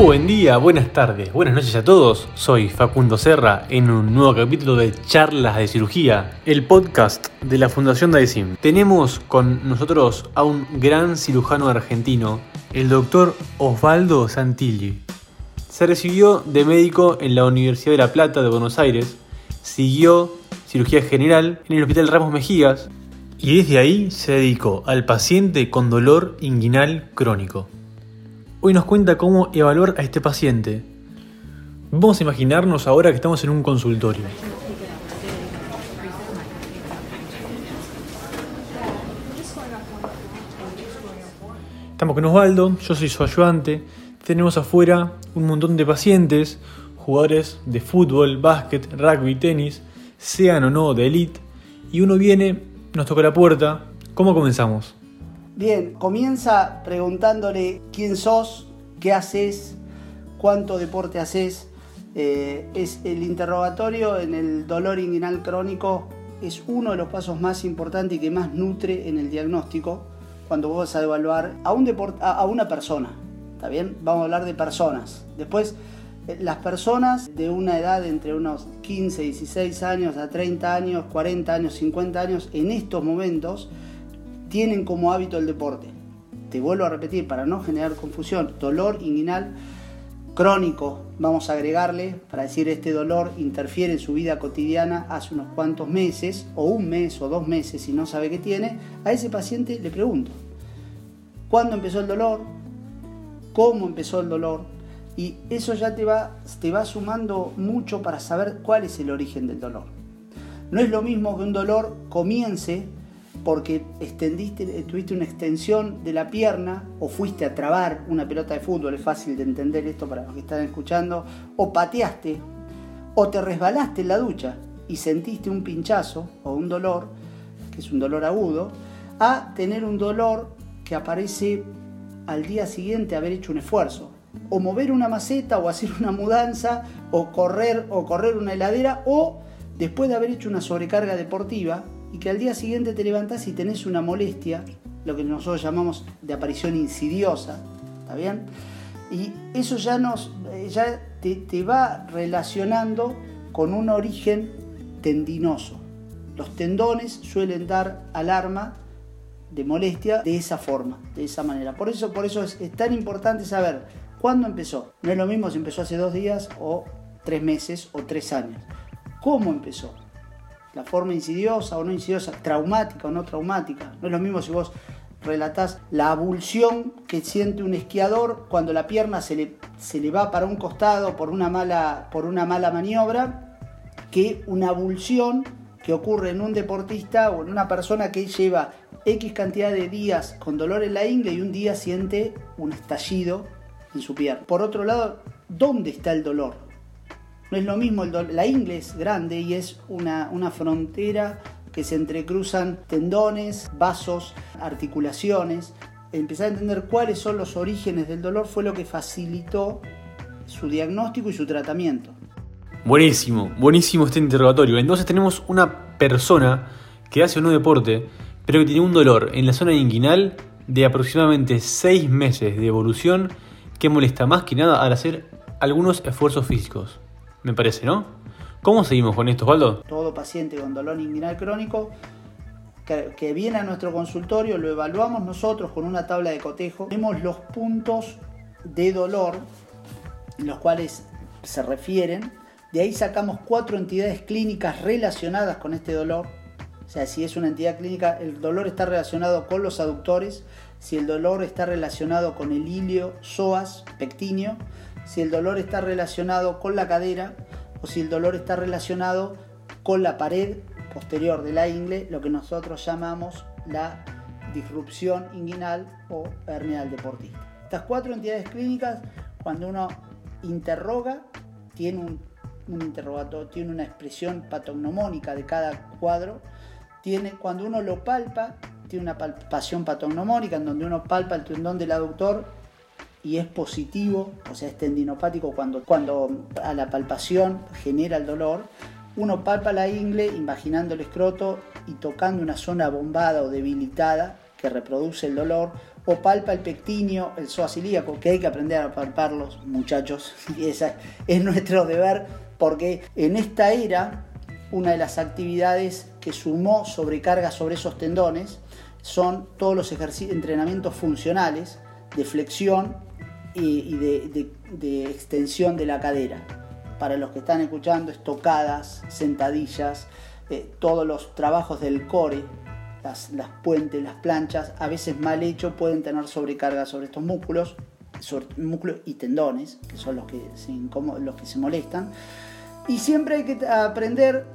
Buen día, buenas tardes, buenas noches a todos. Soy Facundo Serra en un nuevo capítulo de Charlas de Cirugía, el podcast de la Fundación Daesim. Tenemos con nosotros a un gran cirujano argentino, el doctor Osvaldo Santilli. Se recibió de médico en la Universidad de La Plata de Buenos Aires, siguió cirugía general en el Hospital Ramos Mejías y desde ahí se dedicó al paciente con dolor inguinal crónico. Hoy nos cuenta cómo evaluar a este paciente. Vamos a imaginarnos ahora que estamos en un consultorio. Estamos con Osvaldo, yo soy su ayudante. Tenemos afuera un montón de pacientes, jugadores de fútbol, básquet, rugby, tenis, sean o no de elite. Y uno viene, nos toca la puerta. ¿Cómo comenzamos? Bien, comienza preguntándole quién sos, qué haces, cuánto deporte haces. Eh, es el interrogatorio en el dolor inguinal crónico es uno de los pasos más importantes y que más nutre en el diagnóstico cuando vos vas a evaluar a, un a una persona. ¿Está bien? Vamos a hablar de personas. Después, eh, las personas de una edad entre unos 15, 16 años a 30 años, 40 años, 50 años, en estos momentos, tienen como hábito el deporte. Te vuelvo a repetir, para no generar confusión, dolor inguinal crónico, vamos a agregarle, para decir este dolor interfiere en su vida cotidiana hace unos cuantos meses, o un mes o dos meses, si no sabe qué tiene, a ese paciente le pregunto, ¿cuándo empezó el dolor? ¿Cómo empezó el dolor? Y eso ya te va, te va sumando mucho para saber cuál es el origen del dolor. No es lo mismo que un dolor comience porque extendiste, tuviste una extensión de la pierna o fuiste a trabar una pelota de fútbol, es fácil de entender esto para los que están escuchando, o pateaste, o te resbalaste en la ducha y sentiste un pinchazo o un dolor, que es un dolor agudo, a tener un dolor que aparece al día siguiente haber hecho un esfuerzo, o mover una maceta o hacer una mudanza, o correr o correr una heladera, o después de haber hecho una sobrecarga deportiva, y que al día siguiente te levantás y tenés una molestia, lo que nosotros llamamos de aparición insidiosa, ¿está bien? Y eso ya, nos, eh, ya te, te va relacionando con un origen tendinoso. Los tendones suelen dar alarma de molestia de esa forma, de esa manera. Por eso, por eso es, es, tan importante saber cuándo empezó. No es lo mismo si empezó hace dos días o tres meses o tres años. ¿Cómo empezó? La forma insidiosa o no insidiosa, traumática o no traumática. No es lo mismo si vos relatás la abulsión que siente un esquiador cuando la pierna se le, se le va para un costado por una, mala, por una mala maniobra, que una abulsión que ocurre en un deportista o en una persona que lleva X cantidad de días con dolor en la ingle y un día siente un estallido en su pierna. Por otro lado, ¿dónde está el dolor? No es lo mismo, el la ingle es grande y es una, una frontera que se entrecruzan tendones, vasos, articulaciones. Empezar a entender cuáles son los orígenes del dolor fue lo que facilitó su diagnóstico y su tratamiento. Buenísimo, buenísimo este interrogatorio. Entonces tenemos una persona que hace un nuevo deporte, pero que tiene un dolor en la zona inguinal de aproximadamente 6 meses de evolución que molesta más que nada al hacer algunos esfuerzos físicos me parece, ¿no? ¿Cómo seguimos con esto, Osvaldo? Todo paciente con dolor inguinal crónico que, viene a nuestro consultorio, lo evaluamos nosotros con una tabla de cotejo, vemos los puntos de dolor, los cuales se refieren, de ahí sacamos cuatro entidades clínicas relacionadas con este dolor, o sea, si es una entidad clínica, el dolor está relacionado con los aductores, si el dolor está relacionado con el ilio, psoas, pectíneo, si el dolor está relacionado con la cadera o si el dolor está relacionado con la pared posterior de la ingle, lo que nosotros llamamos la disrupción inguinal o hernia del deportista. Estas cuatro entidades clínicas, cuando uno interroga, tiene un, interrogatorio, tiene una expresión patognomónica de cada cuadro, tiene, cuando uno lo palpa, tiene una palpación patognomónica en donde uno palpa el tendón del aductor y es positivo, o sea, es tendinopático cuando, cuando a la palpación genera el dolor, uno palpa la ingle imaginando el escroto y tocando una zona bombada o debilitada que reproduce el dolor, o palpa el pectinio, el psoas ilíaco, que hay que aprender a palparlos, muchachos, y esa es nuestro deber, porque en esta era, una de las actividades que sumó sobrecarga sobre esos tendones son todos los entrenamientos funcionales de flexión y, de, extensión de la cadera. Para los que están escuchando, estocadas, sentadillas, eh, todos los trabajos del core, las, puentes, las planchas, a veces mal hecho, pueden tener sobrecarga sobre estos músculos, músculos y tendones, que son los que se, los que se molestan. Y siempre hay que aprender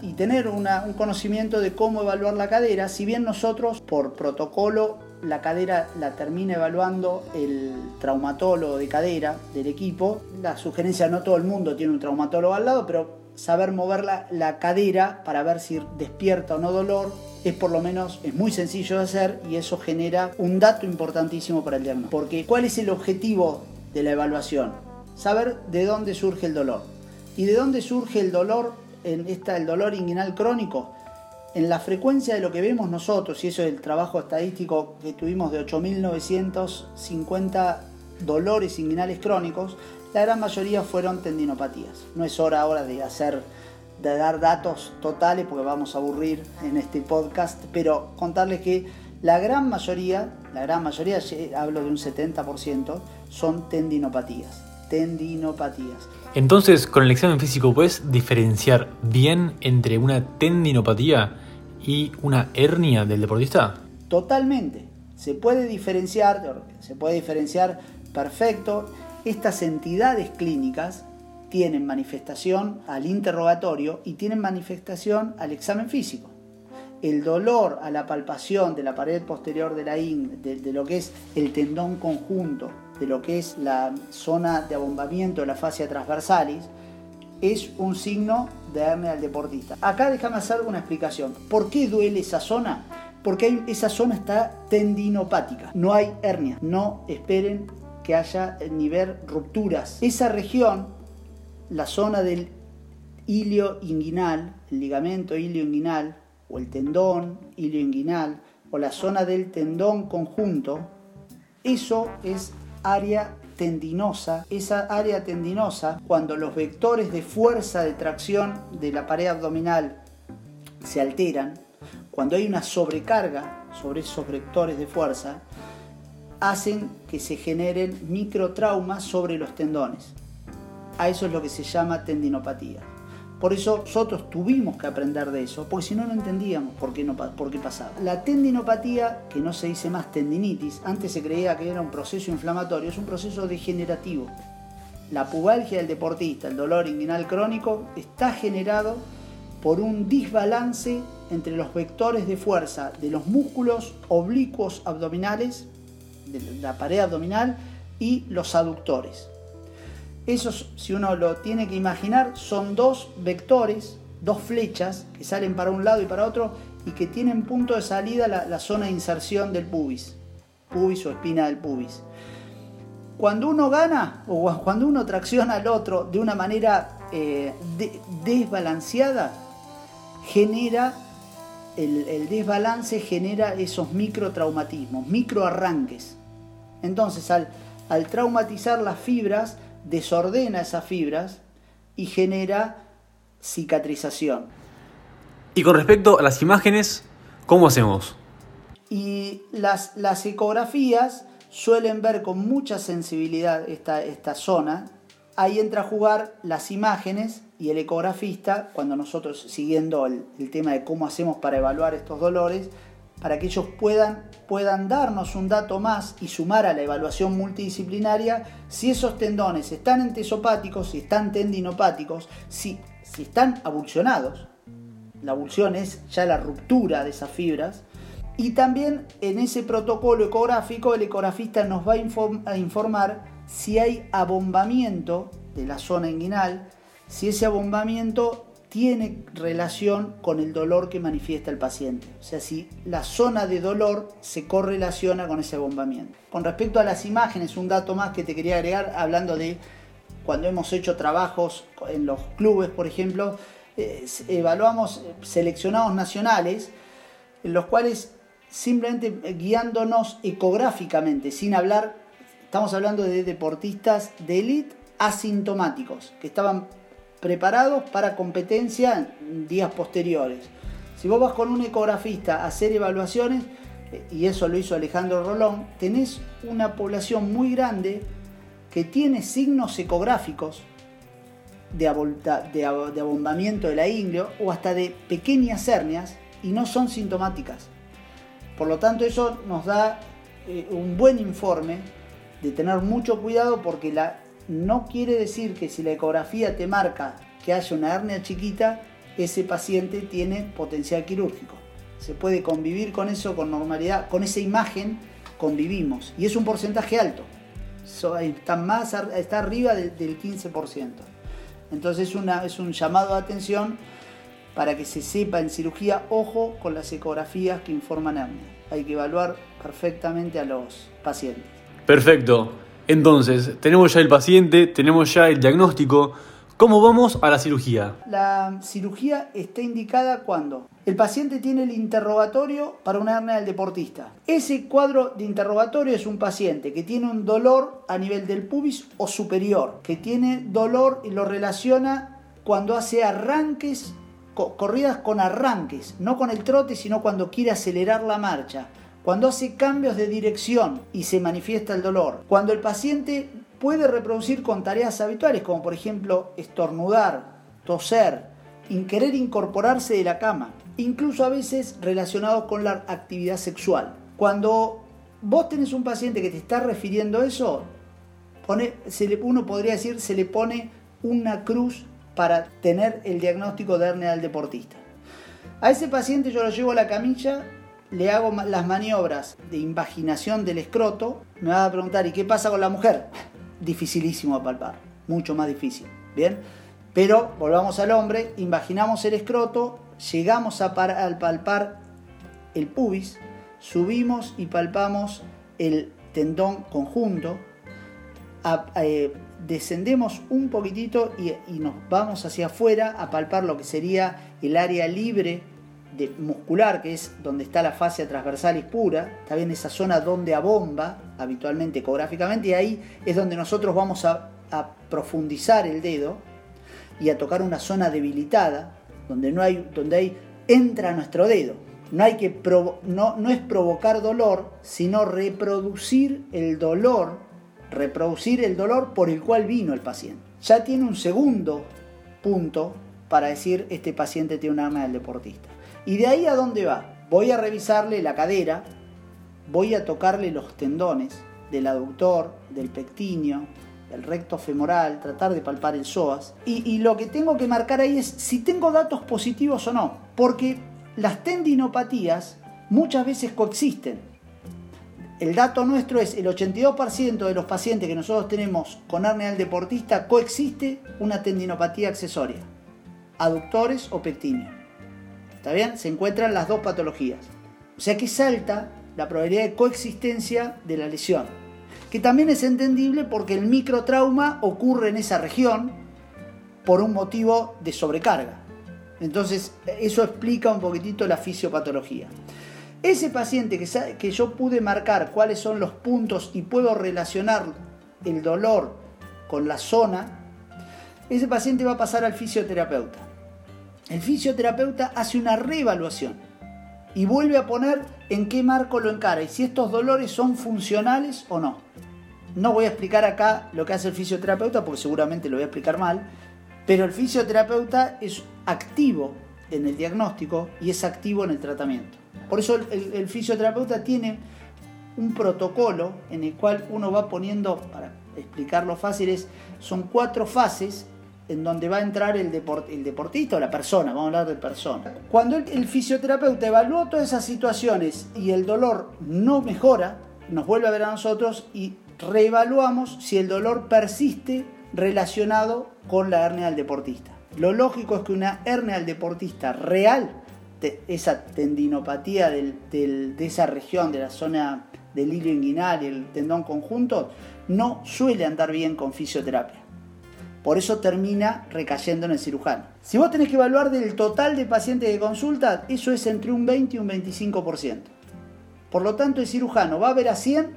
y tener un conocimiento de cómo evaluar la cadera, si bien nosotros por protocolo la cadera la termina evaluando el traumatólogo de cadera del equipo. La sugerencia, no todo el mundo tiene un traumatólogo al lado, pero saber mover la, cadera para ver si despierta o no dolor es por lo menos es muy sencillo de hacer y eso genera un dato importantísimo para el diagnóstico. Porque ¿cuál es el objetivo de la evaluación? Saber de dónde surge el dolor. ¿Y de dónde surge el dolor en esta el dolor inguinal crónico? En la frecuencia de lo que vemos nosotros, y eso es el trabajo estadístico que tuvimos de 8.950 dolores inguinales crónicos, la gran mayoría fueron tendinopatías. No es hora ahora de hacer de dar datos totales porque vamos a aburrir en este podcast, pero contarles que la gran mayoría, la gran mayoría, hablo de un 70%, son tendinopatías. Tendinopatías. Entonces, con el examen físico puedes diferenciar bien entre una tendinopatía y una hernia del deportista? Totalmente. Se puede diferenciar, se puede diferenciar perfecto. Estas entidades clínicas tienen manifestación al interrogatorio y tienen manifestación al examen físico. El dolor a la palpación de la pared posterior de la IN, de, lo que es el tendón conjunto, de lo que es la zona de abombamiento de la fascia transversalis, es un signo de hernia del deportista. Acá déjame hacer una explicación. ¿Por qué duele esa zona? Porque esa zona está tendinopática. No hay hernia. No esperen que haya ni ver rupturas. Esa región, la zona del hilio inguinal, el ligamento hilio inguinal, o el tendón hilio inguinal, o la zona del tendón conjunto, eso es área tendinosa, esa área tendinosa, cuando los vectores de fuerza de tracción de la pared abdominal se alteran, cuando hay una sobrecarga sobre esos vectores de fuerza, hacen que se generen microtraumas sobre los tendones. A eso es lo que se llama tendinopatía. Por eso nosotros tuvimos que aprender de eso, porque si no, no entendíamos por qué, no, por qué pasaba. La tendinopatía, que no se dice más tendinitis, antes se creía que era un proceso inflamatorio, es un proceso degenerativo. La pubalgia del deportista, el dolor inguinal crónico, está generado por un desbalance entre los vectores de fuerza de los músculos oblicuos abdominales, de la pared abdominal, y los aductores. Esos, si uno lo tiene que imaginar, son dos vectores, dos flechas que salen para un lado y para otro y que tienen punto de salida la, zona de inserción del pubis, pubis o espina del pubis. Cuando uno gana o cuando uno tracciona al otro de una manera eh, desbalanceada, genera el, desbalance genera esos microtraumatismos, microarranques. Entonces, al traumatizar las fibras, desordena esas fibras y genera cicatrización. Y con respecto a las imágenes, ¿cómo hacemos? Y las, las ecografías suelen ver con mucha sensibilidad esta, esta zona. Ahí entra a jugar las imágenes y el ecografista, cuando nosotros, siguiendo el, el tema de cómo hacemos para evaluar estos dolores, para que ellos puedan, puedan darnos un dato más y sumar a la evaluación multidisciplinaria si esos tendones están entesopáticos, si están tendinopáticos, si, si están abulsionados. La abulsión es ya la ruptura de esas fibras. Y también en ese protocolo ecográfico el ecografista nos va a informar si hay abombamiento de la zona inguinal, si ese abombamiento tiene relación con el dolor que manifiesta el paciente. O sea, si la zona de dolor se correlaciona con ese bombamiento. Con respecto a las imágenes, un dato más que te quería agregar, hablando de cuando hemos hecho trabajos en los clubes, por ejemplo, eh, evaluamos seleccionados nacionales, en los cuales simplemente guiándonos ecográficamente, sin hablar, estamos hablando de deportistas de élite asintomáticos, que estaban preparados para competencia en días posteriores. Si vos vas con un ecografista a hacer evaluaciones, eh, y eso lo hizo Alejandro Rolón, tenés una población muy grande que tiene signos ecográficos de, abombamiento de la ingle o hasta de pequeñas hernias y no son sintomáticas. Por lo tanto, eso nos da eh, un buen informe de tener mucho cuidado porque la, no quiere decir que si la ecografía te marca que haya una hernia chiquita, ese paciente tiene potencial quirúrgico. Se puede convivir con eso con normalidad, con esa imagen convivimos y es un porcentaje alto. está, más, está arriba del, 15%. Entonces es un llamado de atención para que se sepa en cirugía, ojo con las ecografías que informan hernia. Hay que evaluar perfectamente a los pacientes. Perfecto. Entonces, tenemos ya el paciente, tenemos ya el diagnóstico. ¿Cómo vamos a la cirugía? La cirugía está indicada cuando el paciente tiene el interrogatorio para una hernia del deportista. Ese cuadro de interrogatorio es un paciente que tiene un dolor a nivel del pubis o superior, que tiene dolor y lo relaciona cuando hace arranques corridas con arranques, no con el trote, sino cuando quiere acelerar la marcha, cuando hace cambios de dirección y se manifiesta el dolor, cuando el paciente puede reproducir con tareas habituales, como por ejemplo estornudar, toser, querer incorporarse de la cama, incluso a veces relacionado con la actividad sexual. Cuando vos tenés un paciente que te está refiriendo eso, uno podría decir se le pone una cruz para tener el diagnóstico de hernia del deportista. A ese paciente yo lo llevo a la camilla, le hago las maniobras de invaginación del escroto, me va a preguntar, ¿y qué pasa con la mujer? Dificilísimo a palpar, mucho más difícil, ¿bien? Pero volvamos al hombre, imaginamos el escroto, llegamos a, palpar el pubis, subimos y palpamos el tendón conjunto, eh, descendemos un poquitito y, nos vamos hacia afuera a palpar lo que sería el área libre muscular, que es donde está la fascia transversalis pura, está bien esa zona donde abomba habitualmente ecográficamente, y ahí es donde nosotros vamos a, profundizar el dedo y a tocar una zona debilitada, donde no hay, donde hay, entra nuestro dedo. No, hay que no, no es provocar dolor, sino reproducir el dolor reproducir el dolor por el cual vino el paciente. Ya tiene un segundo punto para decir este paciente tiene un arma del deportista. ¿Y de ahí a dónde va? Voy a revisarle la cadera, voy a tocarle los tendones del aductor, del pectíneo, del recto femoral, tratar de palpar el psoas. Y, lo que tengo que marcar ahí es si tengo datos positivos o no, porque las tendinopatías muchas veces coexisten. El dato nuestro es el 82% de los pacientes que nosotros tenemos con hernia del deportista coexiste una tendinopatía accesoria, aductores o pectíneo. ¿Está bien? Se encuentran las dos patologías. O sea que salta la probabilidad de coexistencia de la lesión, que también es entendible porque el microtrauma ocurre en esa región por un motivo de sobrecarga. Entonces, eso explica un poquitito la fisiopatología. Ese paciente que, que yo pude marcar cuáles son los puntos y puedo relacionar el dolor con la zona, ese paciente va a pasar al fisioterapeuta. El fisioterapeuta hace una reevaluación y vuelve a poner en qué marco lo encara y si estos dolores son funcionales o no. No voy a explicar acá lo que hace el fisioterapeuta porque seguramente lo voy a explicar mal, pero el fisioterapeuta es activo en el diagnóstico y es activo en el tratamiento. Por eso el, fisioterapeuta tiene un protocolo en el cual uno va poniendo, para explicarlo fácil, son cuatro fases en donde va a entrar el, el deportista o la persona, vamos a hablar de persona. Cuando el, el, fisioterapeuta evaluó todas esas situaciones y el dolor no mejora, nos vuelve a ver a nosotros y reevaluamos si el dolor persiste relacionado con la hernia del deportista. Lo lógico es que una hernia del deportista real esa tendinopatía de esa región, de la zona del hilo inguinal y el tendón conjunto, no suele andar bien con fisioterapia. Por eso termina recayendo en el cirujano. Si vos tenés que evaluar del total de pacientes de consulta, eso es entre un 20 y un 25%. Por lo tanto, el cirujano va a ver a 100,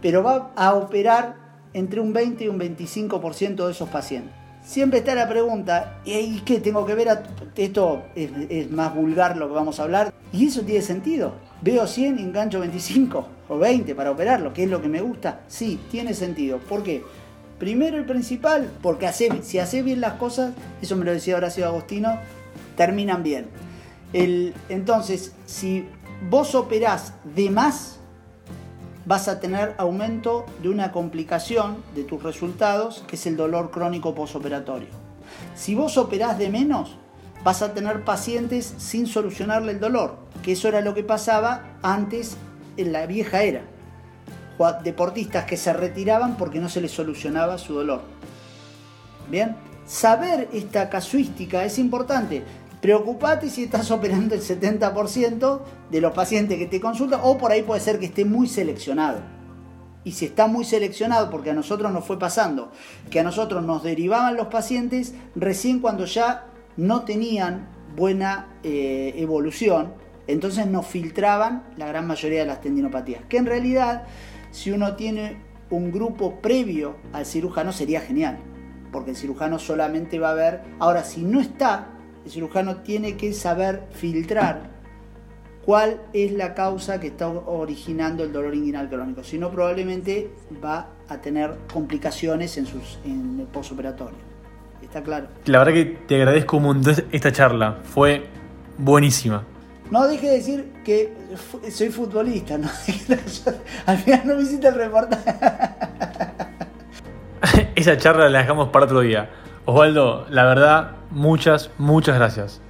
pero va a operar entre un 20 y un 25% de esos pacientes. Siempre está la pregunta, ¿y qué tengo que ver? A... Esto es, más vulgar lo que vamos a hablar. Y eso tiene sentido. Veo 100 y engancho 25 o 20 para operarlo, que es lo que me gusta. Sí, tiene sentido. ¿Por qué? Primero y principal, porque si hace bien las cosas, eso me lo decía Horacio Agostino, terminan bien. El, entonces, si vos operás de más, vas a tener aumento de una complicación de tus resultados, que es el dolor crónico posoperatorio. Si vos operás de menos, vas a tener pacientes sin solucionarle el dolor, que eso era lo que pasaba antes en la vieja era. Deportistas que se retiraban porque no se les solucionaba su dolor. Bien, saber esta casuística es importante. Preocupate si estás operando el 70% de los pacientes que te consultan o por ahí puede ser que esté muy seleccionado. Y si está muy seleccionado, porque a nosotros nos fue pasando, que a nosotros nos derivaban los pacientes recién cuando ya no tenían buena eh, evolución, entonces nos filtraban la gran mayoría de las tendinopatías. Que en realidad, si uno tiene un grupo previo al cirujano, sería genial, porque el cirujano solamente va a ver, ahora si no está el cirujano tiene que saber filtrar cuál es la causa que está originando el dolor inguinal crónico. Si no, probablemente va a tener complicaciones en, sus, en el postoperatorio. ¿Está claro? La verdad que te agradezco un esta charla. Fue buenísima. No deje de decir que soy futbolista. ¿no? Al final no me el reportaje. Esa charla la dejamos para otro día. Osvaldo, la verdad, muchas, muchas gracias.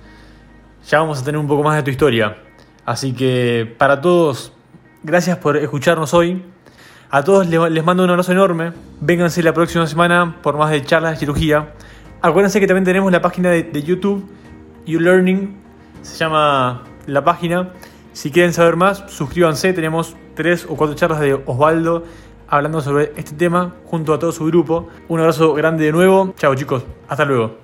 Ya vamos a tener un poco más de tu historia. Así que para todos, gracias por escucharnos hoy. A todos les mando un abrazo enorme. Vénganse la próxima semana por más de charlas de cirugía. Acuérdense que también tenemos la página de, de YouTube, YouLearning, se llama la página. Si quieren saber más, suscríbanse. Tenemos tres o cuatro charlas de Osvaldo hablando sobre este tema junto a todo su grupo. Un abrazo grande de nuevo. Chao chicos, hasta luego.